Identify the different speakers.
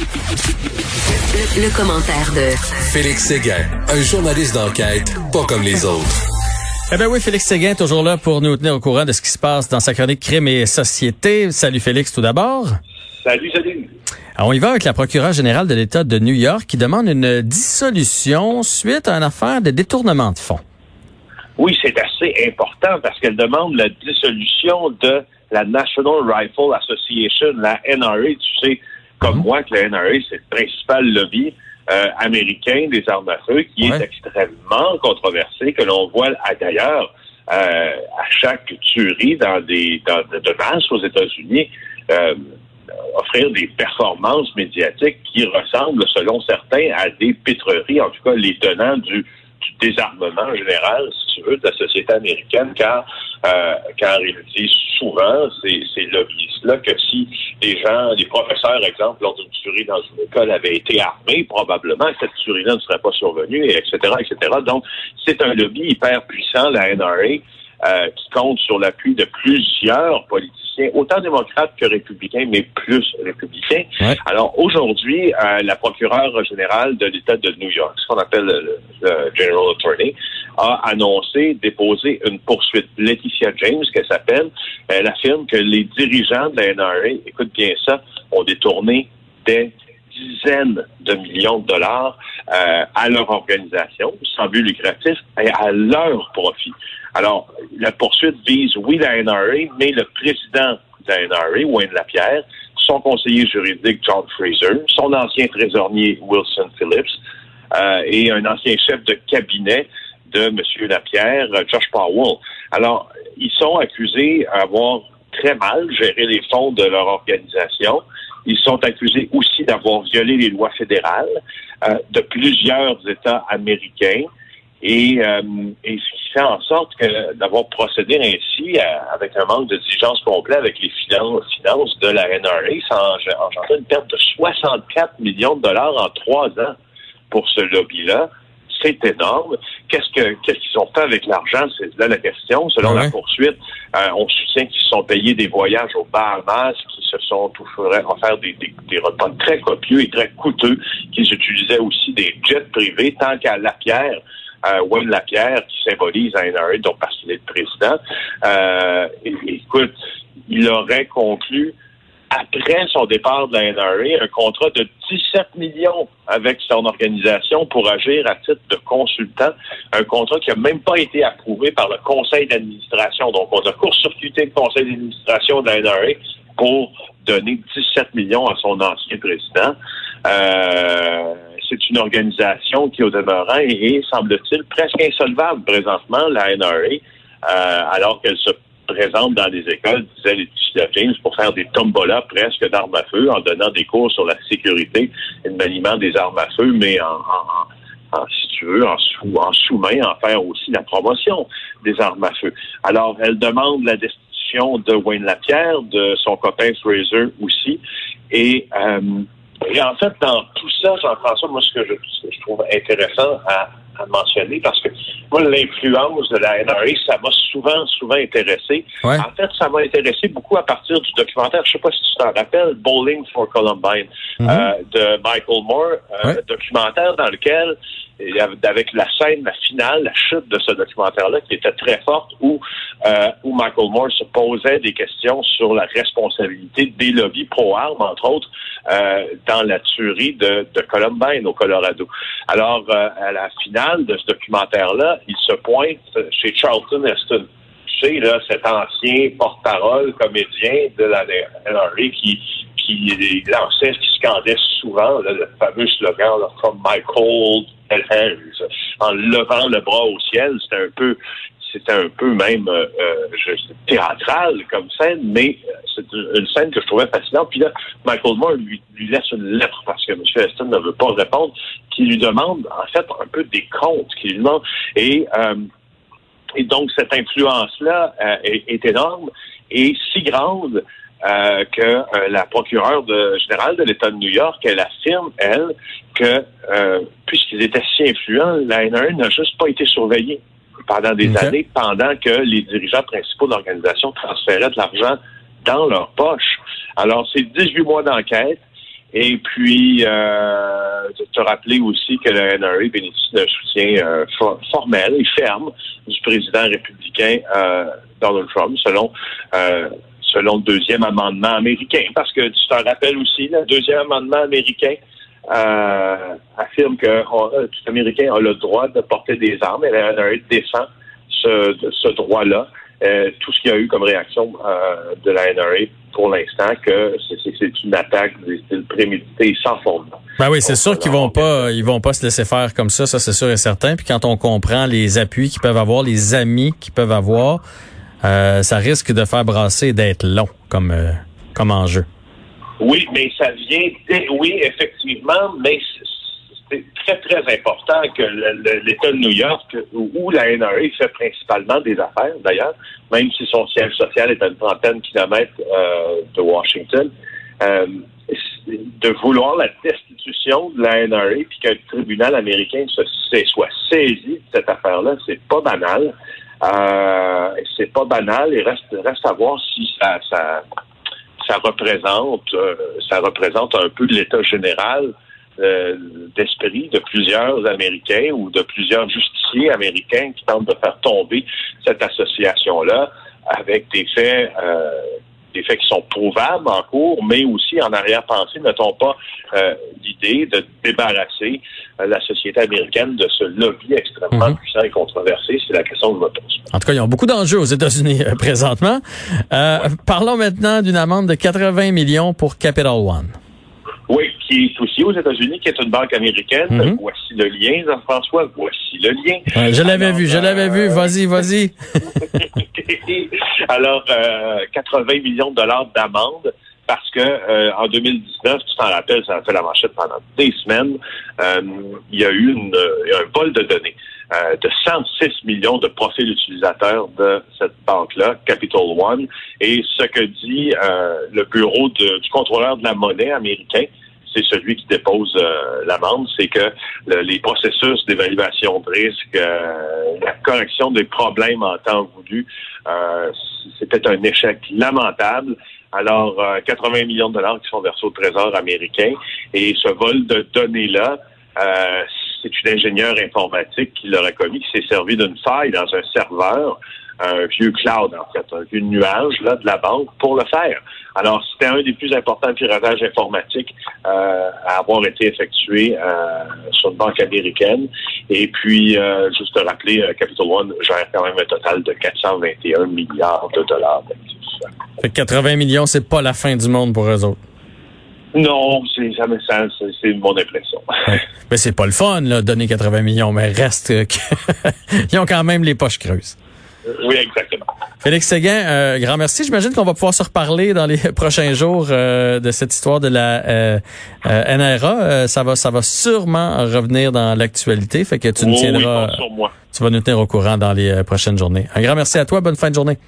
Speaker 1: Le, le commentaire de
Speaker 2: Félix Séguin, un journaliste d'enquête pas comme les autres.
Speaker 3: Eh bien oui, Félix Séguin est toujours là pour nous tenir au courant de ce qui se passe dans sa chronique Crime et Société. Salut Félix tout d'abord.
Speaker 4: Salut, salut.
Speaker 3: Alors, on y va avec la procureure générale de l'État de New York qui demande une dissolution suite à une affaire de détournement de fonds.
Speaker 4: Oui, c'est assez important parce qu'elle demande la dissolution de la National Rifle Association, la NRA. Tu sais, comme
Speaker 3: Mhm.
Speaker 4: moi, que la NRA, c'est le principal lobby euh, américain des armes à feu qui
Speaker 3: Ouais.
Speaker 4: est extrêmement controversé, que l'on voit d'ailleurs euh, à chaque tuerie dans des dans, de, masse aux États-Unis. euh, offrir des performances médiatiques qui ressemblent, selon certains, à des pétreries, en tout cas les tenants du désarmement général, si tu veux, de la société américaine, car, euh, car ils disent souvent, ces, ces lobbyistes-là, que si les gens, les professeurs, exemple, lors d'une tuerie dans une école avaient été armés, probablement cette tuerie-là ne serait pas survenue, et etc., etc. Donc, c'est un lobby hyper puissant, la NRA, euh, qui compte sur l'appui de plusieurs politiciens, autant démocrates que républicains, mais plus républicains.
Speaker 3: Ouais.
Speaker 4: Alors aujourd'hui, euh, la procureure générale de l'État de New York, ce qu'on appelle le, le General Attorney, a annoncé déposer une poursuite. Laetitia James, qu'elle s'appelle, elle affirme que les dirigeants de la NRA, écoute bien ça, ont détourné des dizaines de millions de dollars euh, à leur organisation, sans but lucratif, et à leur profit. Alors, la poursuite vise, oui, la NRA, mais le président de la NRA, Wayne Lapierre, son conseiller juridique, John Fraser, son ancien trésorier, Wilson Phillips, euh, et un ancien chef de cabinet de M. Lapierre, euh, Josh Powell. Alors, ils sont accusés d'avoir très mal géré les fonds de leur organisation. Ils sont accusés aussi d'avoir violé les lois fédérales euh, de plusieurs États américains. Et, euh, et ce qui fait en sorte que d'avoir procédé ainsi, euh, avec un manque de diligence complet avec les finances, finances de la NRA, ça a engendré une perte de 64 millions de dollars en trois ans pour ce lobby-là. C'est énorme. Qu'est-ce que qu'est-ce qu'ils ont fait avec l'argent? C'est là la question. Selon
Speaker 3: Ouais.
Speaker 4: la poursuite, euh, on soutient qu'ils se sont payés des voyages aux Bahamas, qu'ils se sont offert, offert des, des, des repas très copieux et très coûteux, qu'ils utilisaient aussi des jets privés, tant qu'à Lapierre, euh, Wayne Lapierre, qui symbolise la NRA, donc parce qu'il est le président. Euh, écoute, il aurait conclu après son départ de la NRA, un contrat de 17 millions avec son organisation pour agir à titre de consultant, un contrat qui n'a même pas été approuvé par le conseil d'administration. Donc, on a court-circuité le conseil d'administration de la NRA pour donner 17 millions à son ancien président. Euh, c'est une organisation qui, au demeurant, est, semble-t-il, presque insolvable présentement, la NRA, euh, alors qu'elle se présente dans des écoles, disait Laetitia James, pour faire des tombolas presque d'armes à feu, en donnant des cours sur la sécurité et le maniement des armes à feu, mais en, en- en- si tu veux, en, sous, en sous-main, en faire aussi la promotion des armes à feu. Alors, elle demande la destitution de Wayne Lapierre, de son copain Fraser aussi, et, euh, et en fait, dans tout ça, Jean-François, moi, ce que je, ce que je trouve intéressant à, mentionner, parce que moi, l'influence de la NRA, ça m'a souvent, souvent intéressé.
Speaker 3: Ouais.
Speaker 4: En fait, ça m'a intéressé beaucoup à partir du documentaire, je sais pas si tu t'en rappelles, Bowling for Columbine,
Speaker 3: Mhm.
Speaker 4: euh, de Michael Moore, euh,
Speaker 3: Ouais.
Speaker 4: documentaire dans lequel, avec la scène, la finale, la chute de ce documentaire-là, qui était très forte, où, euh, où Michael Moore se posait des questions sur la responsabilité des lobbies pro-armes, entre autres, euh, dans la tuerie de, de Columbine au Colorado. Alors, euh, à la finale de ce documentaire-là, il se pointe chez Charlton Heston. Tu sais, là, cet ancien porte-parole comédien de la NRA qui, qui lançait, qui scandait souvent là, le fameux slogan là, From my cold en levant le bras au ciel. C'était un peu c'était un peu même euh, euh, théâtral comme scène, mais euh, c'est une, scène que je trouvais fascinante. Puis là, Michael Moore lui, laisse une lettre parce que M. Heston ne veut pas répondre, qui lui demande en fait un peu des comptes, qui lui demande et euh, et donc cette influence-là euh, est, est énorme et si grande euh, que euh, la procureure de, générale de l'État de New York, elle affirme, elle, que euh, puisqu'ils étaient si influents, la NRA n'a juste pas été surveillée pendant des années, pendant que les dirigeants principaux de l'organisation transféraient de l'argent dans leur poche. Alors, c'est 18 mois d'enquête Et puis, euh, te rappeler aussi que le NRA bénéficie d'un soutien euh, formel et ferme du président républicain euh, Donald Trump, selon euh, selon le deuxième amendement américain. Parce que tu te rappelles aussi, le deuxième amendement américain euh, affirme que tout Américain a le droit de porter des armes et le NRA défend ce, ce droit-là. Euh, tout ce qu'il y a eu comme réaction euh, de la NRA pour l'instant, que c'est une attaque préméditée sans fondement.
Speaker 3: Ben oui, c'est sûr qu'ils vont pas, ils vont pas se laisser faire comme ça, ça c'est sûr et certain. Puis quand on comprend les appuis qu'ils peuvent avoir, les amis qu'ils peuvent avoir, euh, ça risque de faire brasser d'être long comme comme enjeu.
Speaker 4: Oui, mais ça vient, oui, effectivement, mais c'est très, très important que l'État de New York, où la NRA fait principalement des affaires, d'ailleurs, même si son siège social est à une trentaine de kilomètres euh, de Washington, euh, de vouloir la destitution de la NRA puis qu'un tribunal américain se, soit saisi de cette affaire-là, c'est pas banal. Euh, c'est pas banal et reste, reste à voir si ça, ça, ça représente, euh, ça représente un peu l'état général euh, d'esprit de plusieurs Américains ou de plusieurs justiciers américains qui tentent de faire tomber cette association-là avec des faits euh, des faits qui sont prouvables en cours, mais aussi en arrière-pensée, n'a-t-on pas euh, l'idée de débarrasser la société américaine de ce lobby extrêmement mhm. puissant et controversé? C'est la question que je me pose.
Speaker 3: En tout cas, ils ont beaucoup d'enjeux aux États-Unis présentement. parlons maintenant d'une amende de 80 millions pour Capital One.
Speaker 4: Qui est aussi aux États-Unis, qui est une banque américaine. Mhm. Voici le lien, Jean-François. Voici le lien.
Speaker 3: je l'avais vu, je l'avais vu. Euh, vas-y, vas-y.
Speaker 4: Alors, 80 euh, millions de dollars d'amende parce que euh, en 2019, tu t'en rappelles, ça a fait la manchette pendant des semaines, il y a eu une, un vol de données de 106 millions de profils utilisateurs de cette banque-là, Capital One. Et ce que dit le bureau du contrôleur de la monnaie américain, c'est celui qui dépose euh, l'amende, c'est que les processus d'évaluation de risque, euh, la correction des problèmes en temps voulu, euh, c'était un échec lamentable. Alors, 80 millions de dollars qui sont versés au Trésor américain et ce vol de données-là, c'est une ingénieure informatique qui l'aurait commis, qui s'est servi d'une faille dans un serveur un vieux cloud, en fait, un vieux nuage là, de la banque pour le faire. Alors, c'était un des plus importants piratages informatiques euh, à avoir été effectué euh, sur une banque américaine. Et puis, euh, juste te rappeler, Capital One gère quand même un total de 421 milliards de dollars d'actifs.
Speaker 3: Fait 80 millions, c'est pas la fin du monde pour eux autres.
Speaker 4: Non, c'est jamais ça, c'est mon impression.
Speaker 3: mais c'est pas le fun, là, donner 80 millions, mais reste qu'ils ont quand même les poches creuses.
Speaker 4: Oui, exactement.
Speaker 3: Félix Séguin, euh, grand merci. J'imagine qu'on va pouvoir se reparler dans les prochains jours euh, de cette histoire de la euh, NRA. ça va, ça va sûrement revenir dans l'actualité. Fait que tu nous tiendras, tu vas nous tenir au courant dans les prochaines journées. Un grand merci à toi. Bonne fin de journée.